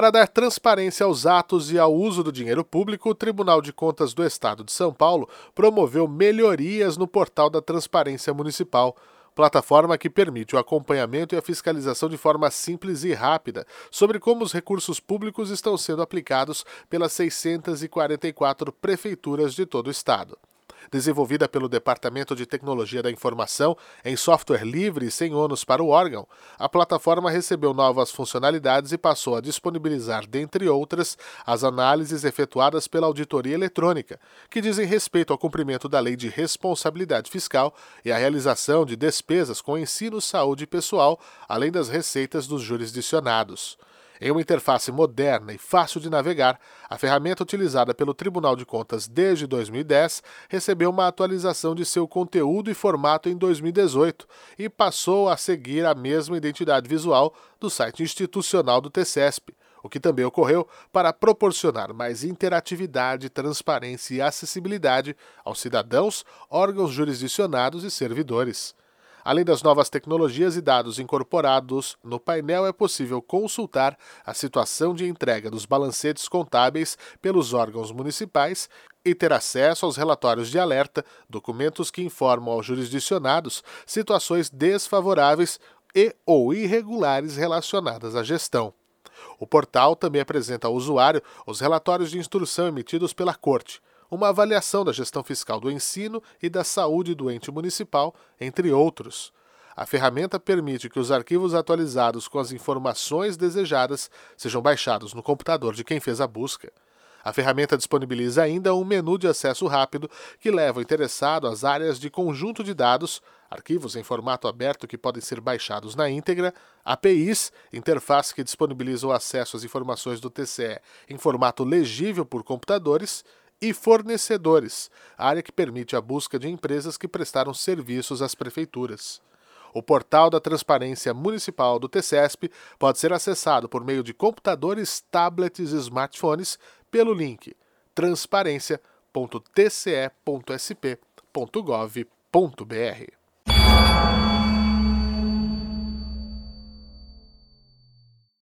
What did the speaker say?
Para dar transparência aos atos e ao uso do dinheiro público, o Tribunal de Contas do Estado de São Paulo promoveu melhorias no portal da Transparência Municipal, plataforma que permite o acompanhamento e a fiscalização de forma simples e rápida sobre como os recursos públicos estão sendo aplicados pelas 644 prefeituras de todo o estado desenvolvida pelo Departamento de Tecnologia da Informação em software livre e sem ônus para o órgão, a plataforma recebeu novas funcionalidades e passou a disponibilizar, dentre outras, as análises efetuadas pela auditoria eletrônica, que dizem respeito ao cumprimento da lei de responsabilidade fiscal e à realização de despesas com ensino, saúde pessoal, além das receitas dos jurisdicionados. Em uma interface moderna e fácil de navegar, a ferramenta utilizada pelo Tribunal de Contas desde 2010 recebeu uma atualização de seu conteúdo e formato em 2018 e passou a seguir a mesma identidade visual do site institucional do TCESP, o que também ocorreu para proporcionar mais interatividade, transparência e acessibilidade aos cidadãos, órgãos jurisdicionados e servidores. Além das novas tecnologias e dados incorporados no painel, é possível consultar a situação de entrega dos balancetes contábeis pelos órgãos municipais e ter acesso aos relatórios de alerta, documentos que informam aos jurisdicionados situações desfavoráveis e ou irregulares relacionadas à gestão. O portal também apresenta ao usuário os relatórios de instrução emitidos pela Corte, uma avaliação da gestão fiscal do ensino e da saúde do ente municipal, entre outros. A ferramenta permite que os arquivos atualizados com as informações desejadas sejam baixados no computador de quem fez a busca. A ferramenta disponibiliza ainda um menu de acesso rápido que leva o interessado às áreas de conjunto de dados, arquivos em formato aberto que podem ser baixados na íntegra, APIs, interface que disponibiliza o acesso às informações do TCE em formato legível por computadores, e fornecedores, área que permite a busca de empresas que prestaram serviços às prefeituras. O portal da Transparência Municipal do TCESP pode ser acessado por meio de computadores, tablets e smartphones pelo link transparência.tce.sp.gov.br.